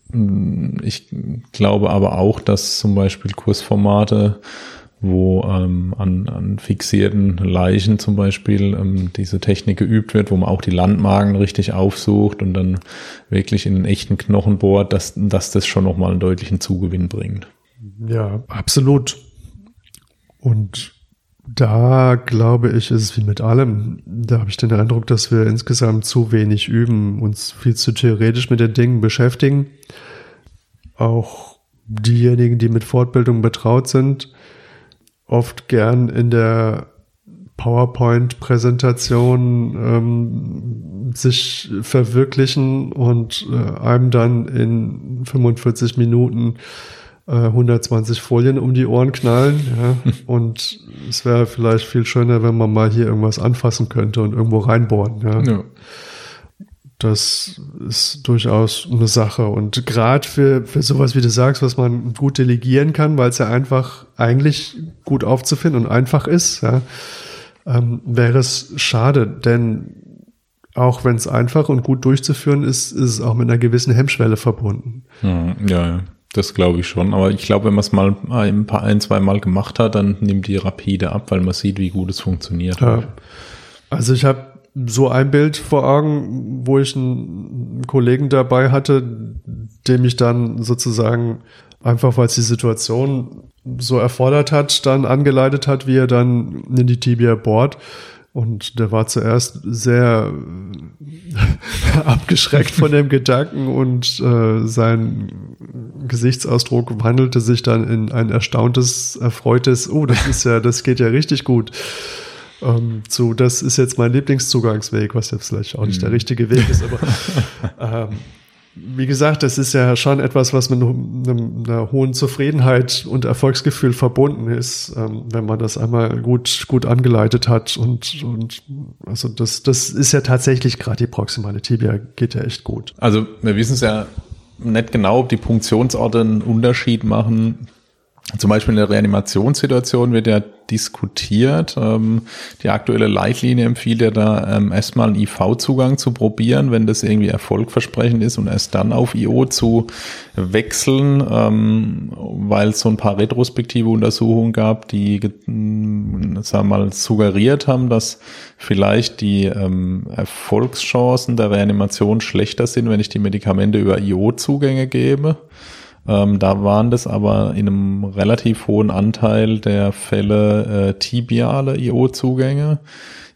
Speaker 2: Ich glaube aber auch, dass zum Beispiel Kursformate wo ähm, an, an fixierten Leichen zum Beispiel ähm, diese Technik geübt wird, wo man auch die Landmagen richtig aufsucht und dann wirklich in den echten Knochen bohrt, dass, dass das schon nochmal einen deutlichen Zugewinn bringt.
Speaker 1: Ja, absolut. Und da glaube ich, ist es wie mit allem. Da habe ich den Eindruck, dass wir insgesamt zu wenig üben, uns viel zu theoretisch mit den Dingen beschäftigen. Auch diejenigen, die mit Fortbildung betraut sind, oft gern in der PowerPoint-Präsentation ähm, sich verwirklichen und äh, einem dann in 45 Minuten äh, 120 Folien um die Ohren knallen. Ja? Und es wäre vielleicht viel schöner, wenn man mal hier irgendwas anfassen könnte und irgendwo reinbohren. Ja. ja. Das ist durchaus eine Sache. Und gerade für, für sowas, wie du sagst, was man gut delegieren kann, weil es ja einfach eigentlich gut aufzufinden und einfach ist, ja, ähm, wäre es schade, denn auch wenn es einfach und gut durchzuführen ist, ist es auch mit einer gewissen Hemmschwelle verbunden.
Speaker 2: Hm, ja, ja. Das glaube ich schon. Aber ich glaube, wenn man es mal ein paar, ein, zwei Mal gemacht hat, dann nimmt die rapide ab, weil man sieht, wie gut es funktioniert. Ja.
Speaker 1: Also ich habe so ein Bild vor Augen, wo ich einen Kollegen dabei hatte, dem ich dann sozusagen einfach, weil es die Situation so erfordert hat, dann angeleitet hat, wie er dann in die Tibia bohrt. Und der war zuerst sehr abgeschreckt von dem Gedanken und äh, sein Gesichtsausdruck wandelte sich dann in ein erstauntes, erfreutes, oh, das ist ja, das geht ja richtig gut ähm, so, das ist jetzt mein Lieblingszugangsweg, was jetzt vielleicht auch nicht mhm. der richtige Weg ist, aber ähm, wie gesagt, das ist ja schon etwas, was mit einem, einer hohen Zufriedenheit und Erfolgsgefühl verbunden ist, ähm, wenn man das einmal gut, gut angeleitet hat. Und, und also das, das ist ja tatsächlich gerade die proximale Tibia geht ja echt gut.
Speaker 2: Also wir wissen es ja nicht genau, ob die Punktionsorte einen Unterschied machen zum Beispiel in der Reanimationssituation wird ja diskutiert. Ähm, die aktuelle Leitlinie empfiehlt ja da ähm, erstmal einen IV-Zugang zu probieren, wenn das irgendwie erfolgversprechend ist und erst dann auf IO zu wechseln, ähm, weil es so ein paar retrospektive Untersuchungen gab, die sagen wir mal suggeriert haben, dass vielleicht die ähm, Erfolgschancen der Reanimation schlechter sind, wenn ich die Medikamente über IO-Zugänge gebe. Ähm, da waren das aber in einem relativ hohen Anteil der Fälle äh, tibiale IO-Zugänge.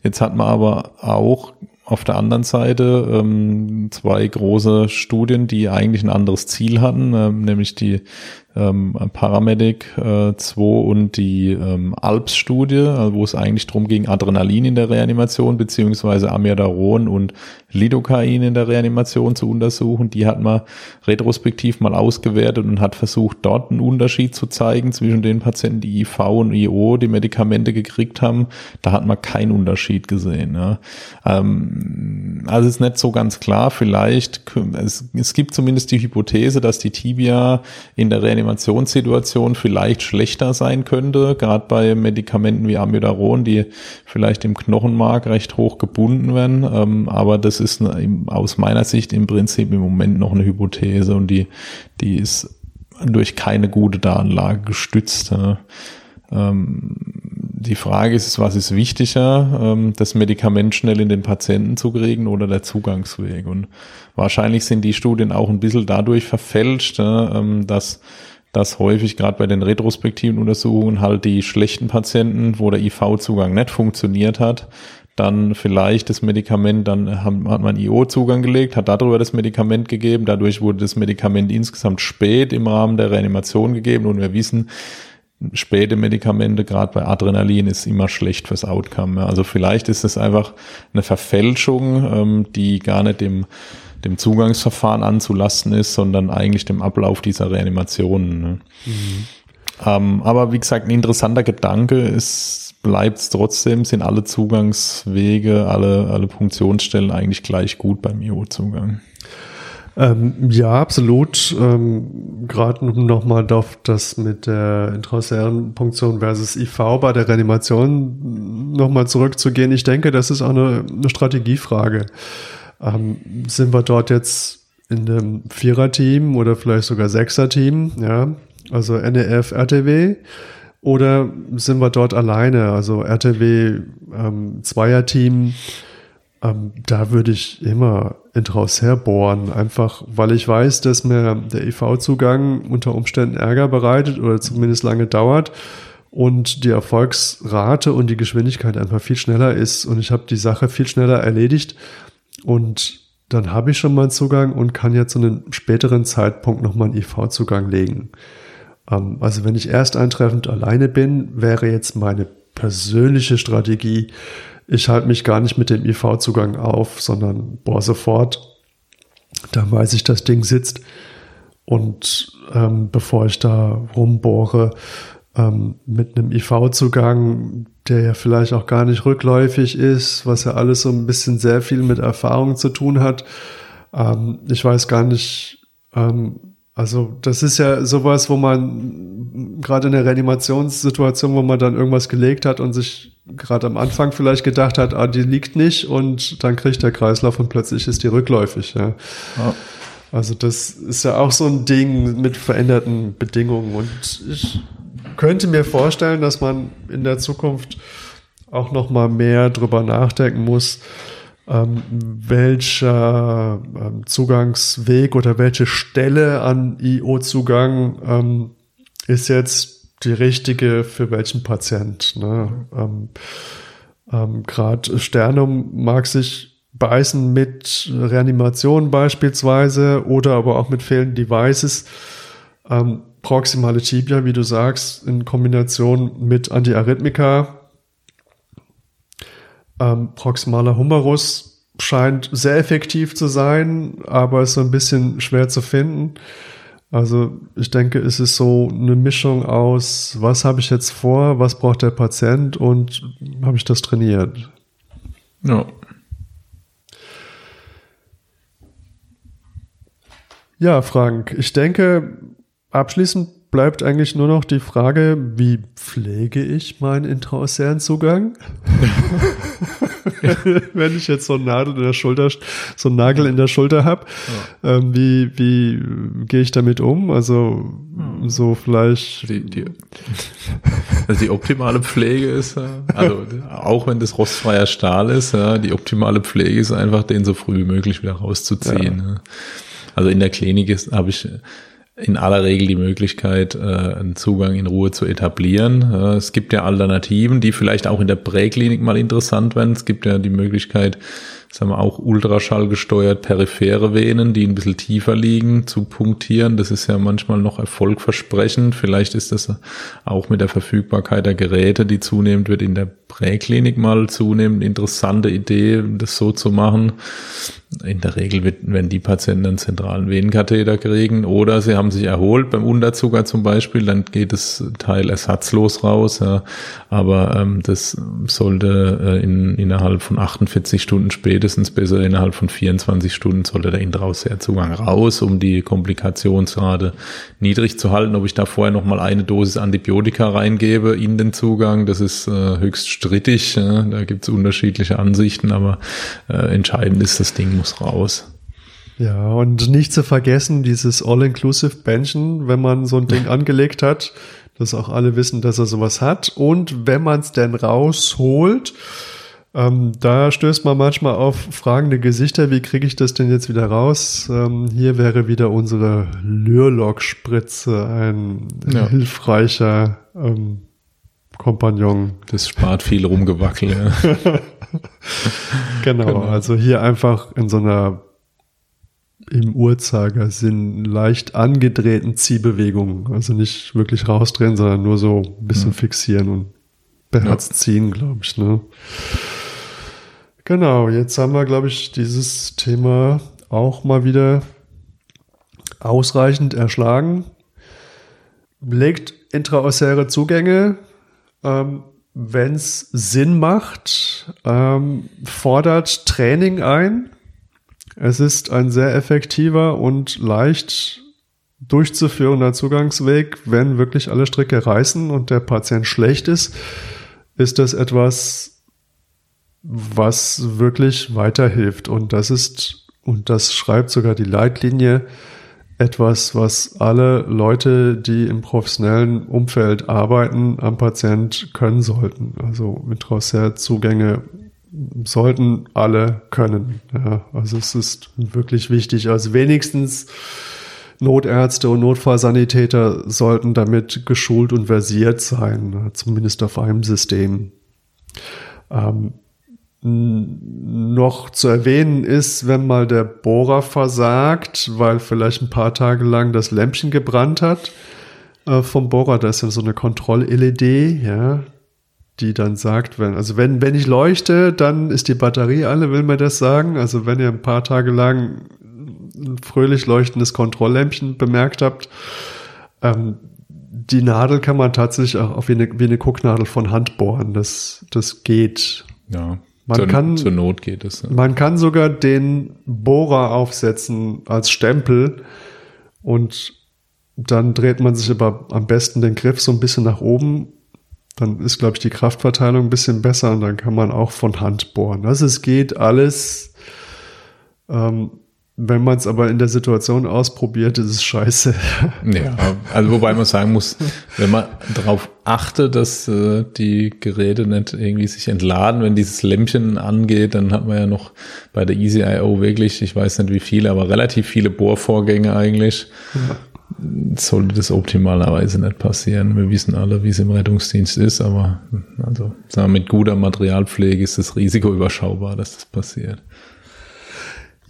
Speaker 2: Jetzt hat man aber auch auf der anderen Seite ähm, zwei große Studien, die eigentlich ein anderes Ziel hatten, ähm, nämlich die ähm, Paramedic äh, 2 und die ähm, Alps-Studie, also wo es eigentlich darum ging, Adrenalin in der Reanimation beziehungsweise Amidaron und Lidocain in der Reanimation zu untersuchen. Die hat man retrospektiv mal ausgewertet und hat versucht, dort einen Unterschied zu zeigen zwischen den Patienten, die IV und IO die Medikamente gekriegt haben. Da hat man keinen Unterschied gesehen. Ja. Ähm, also ist nicht so ganz klar. Vielleicht, es, es gibt zumindest die Hypothese, dass die Tibia in der Reanimation Reanimationssituation vielleicht schlechter sein könnte, gerade bei Medikamenten wie Amiodaron, die vielleicht im Knochenmark recht hoch gebunden werden. Ähm, aber das ist aus meiner Sicht im Prinzip im Moment noch eine Hypothese und die, die ist durch keine gute Datenlage gestützt. Ähm, die Frage ist, was ist wichtiger, ähm, das Medikament schnell in den Patienten zu kriegen oder der Zugangsweg? Und wahrscheinlich sind die Studien auch ein bisschen dadurch verfälscht, dass dass häufig gerade bei den retrospektiven Untersuchungen halt die schlechten Patienten, wo der IV-Zugang nicht funktioniert hat, dann vielleicht das Medikament, dann hat man IO-Zugang gelegt, hat darüber das Medikament gegeben, dadurch wurde das Medikament insgesamt spät im Rahmen der Reanimation gegeben und wir wissen, späte Medikamente, gerade bei Adrenalin, ist immer schlecht fürs Outcome. Also vielleicht ist es einfach eine Verfälschung, ähm, die gar nicht dem dem Zugangsverfahren anzulasten ist, sondern eigentlich dem Ablauf dieser Reanimationen. Ne? Mhm. Ähm, aber wie gesagt, ein interessanter Gedanke ist, bleibt es trotzdem, sind alle Zugangswege, alle, alle Funktionsstellen eigentlich gleich gut beim IO-Zugang.
Speaker 1: Ähm, ja, absolut. Ähm, Gerade nochmal auf das mit der intraosären Punktion versus IV bei der Reanimation nochmal zurückzugehen. Ich denke, das ist auch eine, eine Strategiefrage. Ähm, sind wir dort jetzt in einem Vierer-Team oder vielleicht sogar Sechser-Team, ja, also NEF, RTW, oder sind wir dort alleine, also RTW ähm, Zweier-Team, ähm, da würde ich immer intraus herbohren, einfach weil ich weiß, dass mir der IV-Zugang unter Umständen Ärger bereitet oder zumindest lange dauert und die Erfolgsrate und die Geschwindigkeit einfach viel schneller ist. Und ich habe die Sache viel schneller erledigt, und dann habe ich schon mal einen Zugang und kann jetzt zu einem späteren Zeitpunkt nochmal einen IV-Zugang legen. Ähm, also wenn ich erst eintreffend alleine bin, wäre jetzt meine persönliche Strategie, ich halte mich gar nicht mit dem IV-Zugang auf, sondern bohr sofort. Da weiß ich, das Ding sitzt. Und ähm, bevor ich da rumbohre, ähm, mit einem IV-Zugang, der ja vielleicht auch gar nicht rückläufig ist, was ja alles so ein bisschen sehr viel mit Erfahrung zu tun hat. Ähm, ich weiß gar nicht, ähm, also das ist ja sowas, wo man gerade in der Reanimationssituation, wo man dann irgendwas gelegt hat und sich gerade am Anfang vielleicht gedacht hat, ah, die liegt nicht und dann kriegt der Kreislauf und plötzlich ist die rückläufig. Ja. ja. Also das ist ja auch so ein Ding mit veränderten Bedingungen und ich könnte mir vorstellen, dass man in der Zukunft auch noch mal mehr drüber nachdenken muss, ähm, welcher ähm, Zugangsweg oder welche Stelle an IO-Zugang ähm, ist jetzt die richtige für welchen Patient. Ne? Ähm, ähm, Gerade Sternum mag sich beißen mit Reanimation beispielsweise oder aber auch mit fehlenden Devices. Ähm, proximale Tibia, wie du sagst, in Kombination mit Antiarrhythmika. Ähm, proximaler Humerus scheint sehr effektiv zu sein, aber ist so ein bisschen schwer zu finden. Also ich denke, es ist so eine Mischung aus, was habe ich jetzt vor, was braucht der Patient und habe ich das trainiert. Ja. Ja, Frank, ich denke, Abschließend bleibt eigentlich nur noch die Frage, wie pflege ich meinen intraosären Zugang? Wenn ich jetzt so einen Nagel in der Schulter, so einen Nagel in der Schulter habe, ja. ähm, wie, wie gehe ich damit um? Also so vielleicht.
Speaker 2: Die, die, also die optimale Pflege ist, also auch wenn das rostfreier Stahl ist, ja, die optimale Pflege ist einfach, den so früh wie möglich wieder rauszuziehen. Ja. Also in der Klinik habe ich in aller Regel die Möglichkeit, äh, einen Zugang in Ruhe zu etablieren. Es gibt ja Alternativen, die vielleicht auch in der Präklinik mal interessant werden. Es gibt ja die Möglichkeit, sagen wir auch Ultraschall gesteuert periphere Venen, die ein bisschen tiefer liegen, zu punktieren. Das ist ja manchmal noch erfolgversprechend. Vielleicht ist das auch mit der Verfügbarkeit der Geräte, die zunehmend wird in der Präklinik mal zunehmend interessante Idee, das so zu machen. In der Regel wenn die Patienten einen zentralen Venenkatheter kriegen oder sie haben sich erholt beim Unterzucker zum Beispiel, dann geht das Teil ersatzlos raus. Ja. Aber ähm, das sollte äh, in, innerhalb von 48 Stunden spätestens besser innerhalb von 24 Stunden sollte der Intraossärzugang raus, um die Komplikationsrate niedrig zu halten. Ob ich da vorher noch mal eine Dosis Antibiotika reingebe in den Zugang, das ist äh, höchst strittig. Ja. Da gibt es unterschiedliche Ansichten, aber äh, entscheidend ist, das Ding muss raus.
Speaker 1: Ja, und nicht zu vergessen, dieses All-Inclusive Benchen, wenn man so ein Ding angelegt hat, dass auch alle wissen, dass er sowas hat. Und wenn man es denn rausholt, ähm, da stößt man manchmal auf fragende Gesichter, wie kriege ich das denn jetzt wieder raus? Ähm, hier wäre wieder unsere Lürlock-Spritze ein ja. hilfreicher ähm, Kompagnon.
Speaker 2: Das spart viel Rumgewackel. Ja.
Speaker 1: genau, genau, also hier einfach in so einer im Uhrzeigersinn leicht angedrehten Ziehbewegung. Also nicht wirklich rausdrehen, sondern nur so ein bisschen ja. fixieren und beherzt ja. ziehen, glaube ich. Ne? Genau, jetzt haben wir, glaube ich, dieses Thema auch mal wieder ausreichend erschlagen. Legt intraosäre Zugänge, ähm, wenn es Sinn macht, ähm, fordert Training ein. Es ist ein sehr effektiver und leicht durchzuführender Zugangsweg. Wenn wirklich alle Stricke reißen und der Patient schlecht ist, ist das etwas, was wirklich weiterhilft. Und das ist, und das schreibt sogar die Leitlinie, etwas, was alle Leute, die im professionellen Umfeld arbeiten, am Patient können sollten. Also mit Zugänge sollten alle können. Ja, also es ist wirklich wichtig. Also wenigstens Notärzte und Notfallsanitäter sollten damit geschult und versiert sein, zumindest auf einem System. Ähm, noch zu erwähnen ist, wenn mal der Bohrer versagt, weil vielleicht ein paar Tage lang das Lämpchen gebrannt hat äh, vom Bohrer, da ist ja so eine Kontroll-LED, ja, die dann sagt, wenn, also wenn, wenn ich leuchte, dann ist die Batterie alle, will mir das sagen. Also wenn ihr ein paar Tage lang ein fröhlich leuchtendes Kontrolllämpchen bemerkt habt, ähm, die Nadel kann man tatsächlich auch wie eine, wie eine Gucknadel von Hand bohren. Das, das geht.
Speaker 2: Ja. Man zur, kann, zur Not geht es.
Speaker 1: Ja. Man kann sogar den Bohrer aufsetzen als Stempel und dann dreht man sich aber am besten den Griff so ein bisschen nach oben. Dann ist, glaube ich, die Kraftverteilung ein bisschen besser und dann kann man auch von Hand bohren. Also es geht alles. Ähm, wenn man es aber in der Situation ausprobiert, ist es scheiße.
Speaker 2: Ja, also wobei man sagen muss, wenn man darauf achtet, dass äh, die Geräte nicht irgendwie sich entladen, wenn dieses Lämpchen angeht, dann hat man ja noch bei der EasyIO wirklich, ich weiß nicht wie viele, aber relativ viele Bohrvorgänge eigentlich. Ja. Sollte das optimalerweise nicht passieren. Wir wissen alle, wie es im Rettungsdienst ist, aber also sagen wir, mit guter Materialpflege ist das Risiko überschaubar, dass das passiert.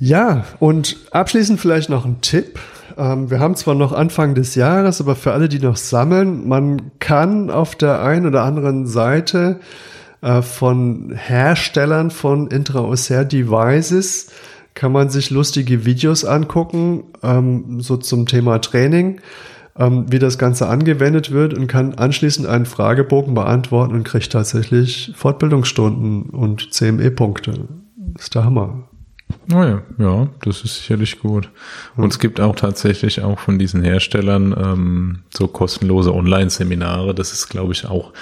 Speaker 1: Ja, und abschließend vielleicht noch ein Tipp. Ähm, wir haben zwar noch Anfang des Jahres, aber für alle, die noch sammeln, man kann auf der einen oder anderen Seite äh, von Herstellern von Intraossär Devices kann man sich lustige Videos angucken, ähm, so zum Thema Training, ähm, wie das Ganze angewendet wird und kann anschließend einen Fragebogen beantworten und kriegt tatsächlich Fortbildungsstunden und CME-Punkte. Ist der Hammer.
Speaker 2: Oh ja, ja, das ist sicherlich gut. Und es gibt auch tatsächlich auch von diesen Herstellern ähm, so kostenlose Online-Seminare. Das ist, glaube ich, auch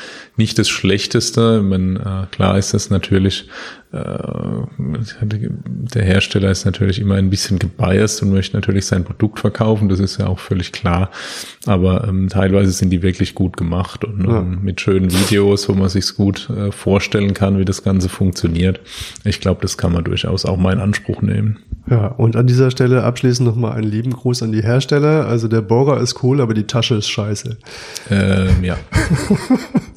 Speaker 2: nicht das Schlechteste. Man, äh, klar ist das natürlich äh, der Hersteller ist natürlich immer ein bisschen gebiased und möchte natürlich sein Produkt verkaufen, das ist ja auch völlig klar. Aber ähm, teilweise sind die wirklich gut gemacht und ja. ähm, mit schönen Videos, wo man sich gut äh, vorstellen kann, wie das Ganze funktioniert. Ich glaube, das kann man durchaus auch mal in Anspruch nehmen.
Speaker 1: Ja, und an dieser Stelle abschließend nochmal einen lieben Gruß an die Hersteller. Also der Bohrer ist cool, aber die Tasche ist scheiße.
Speaker 2: Ähm, ja.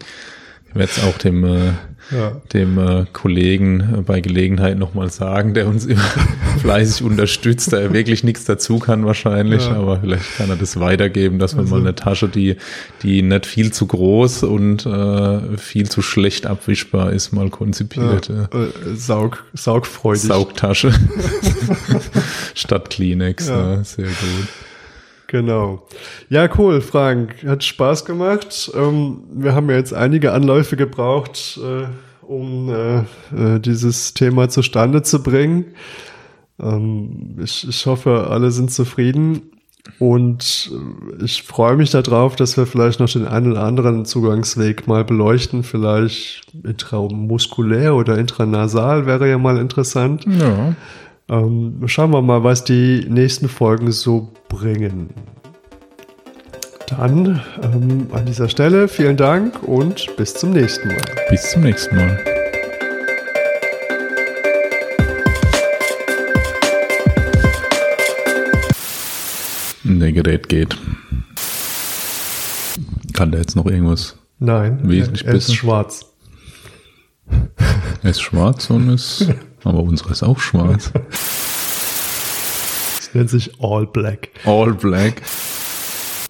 Speaker 2: ich werde es auch dem äh, ja. dem äh, Kollegen äh, bei Gelegenheit nochmal sagen, der uns immer fleißig unterstützt, da er wirklich nichts dazu kann wahrscheinlich, ja. aber vielleicht kann er das weitergeben, dass man also. mal eine Tasche, die, die nicht viel zu groß und äh, viel zu schlecht abwischbar ist, mal konzipiert. Ja.
Speaker 1: Äh, Saug, saugfreudig.
Speaker 2: Saugtasche. Statt Kleenex, ja. sehr gut.
Speaker 1: Genau. Ja, cool, Frank. Hat Spaß gemacht. Ähm, wir haben ja jetzt einige Anläufe gebraucht, äh, um äh, äh, dieses Thema zustande zu bringen. Ähm, ich, ich hoffe, alle sind zufrieden. Und ich freue mich darauf, dass wir vielleicht noch den einen oder anderen Zugangsweg mal beleuchten. Vielleicht intramuskulär oder intranasal wäre ja mal interessant. Ja. Ähm, schauen wir mal, was die nächsten Folgen so bringen. Dann ähm, an dieser Stelle vielen Dank und bis zum nächsten Mal.
Speaker 2: Bis zum nächsten Mal. Der Gerät geht. Kann der jetzt noch irgendwas?
Speaker 1: Nein,
Speaker 2: wesentlich
Speaker 1: er, er ist schwarz.
Speaker 2: Er ist schwarz und ist, aber unsere ist auch schwarz.
Speaker 1: Das nennt sich All Black.
Speaker 2: All Black.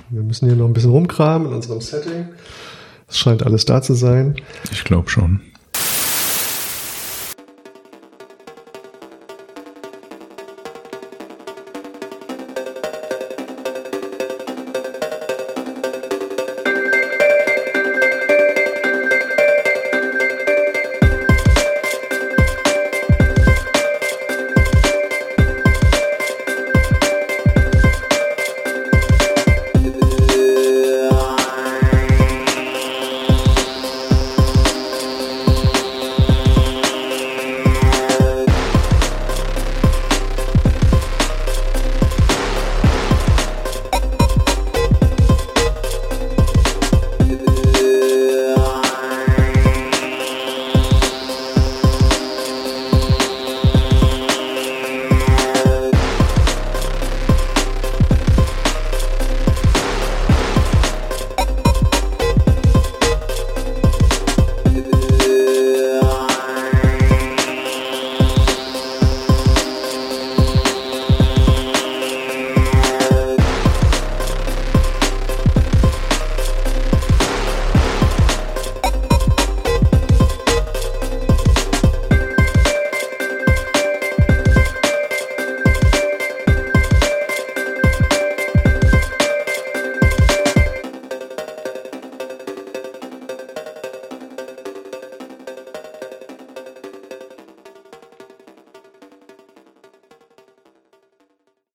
Speaker 1: Wir müssen hier noch ein bisschen rumkramen in unserem Setting. Es scheint alles da zu sein.
Speaker 2: Ich glaube schon.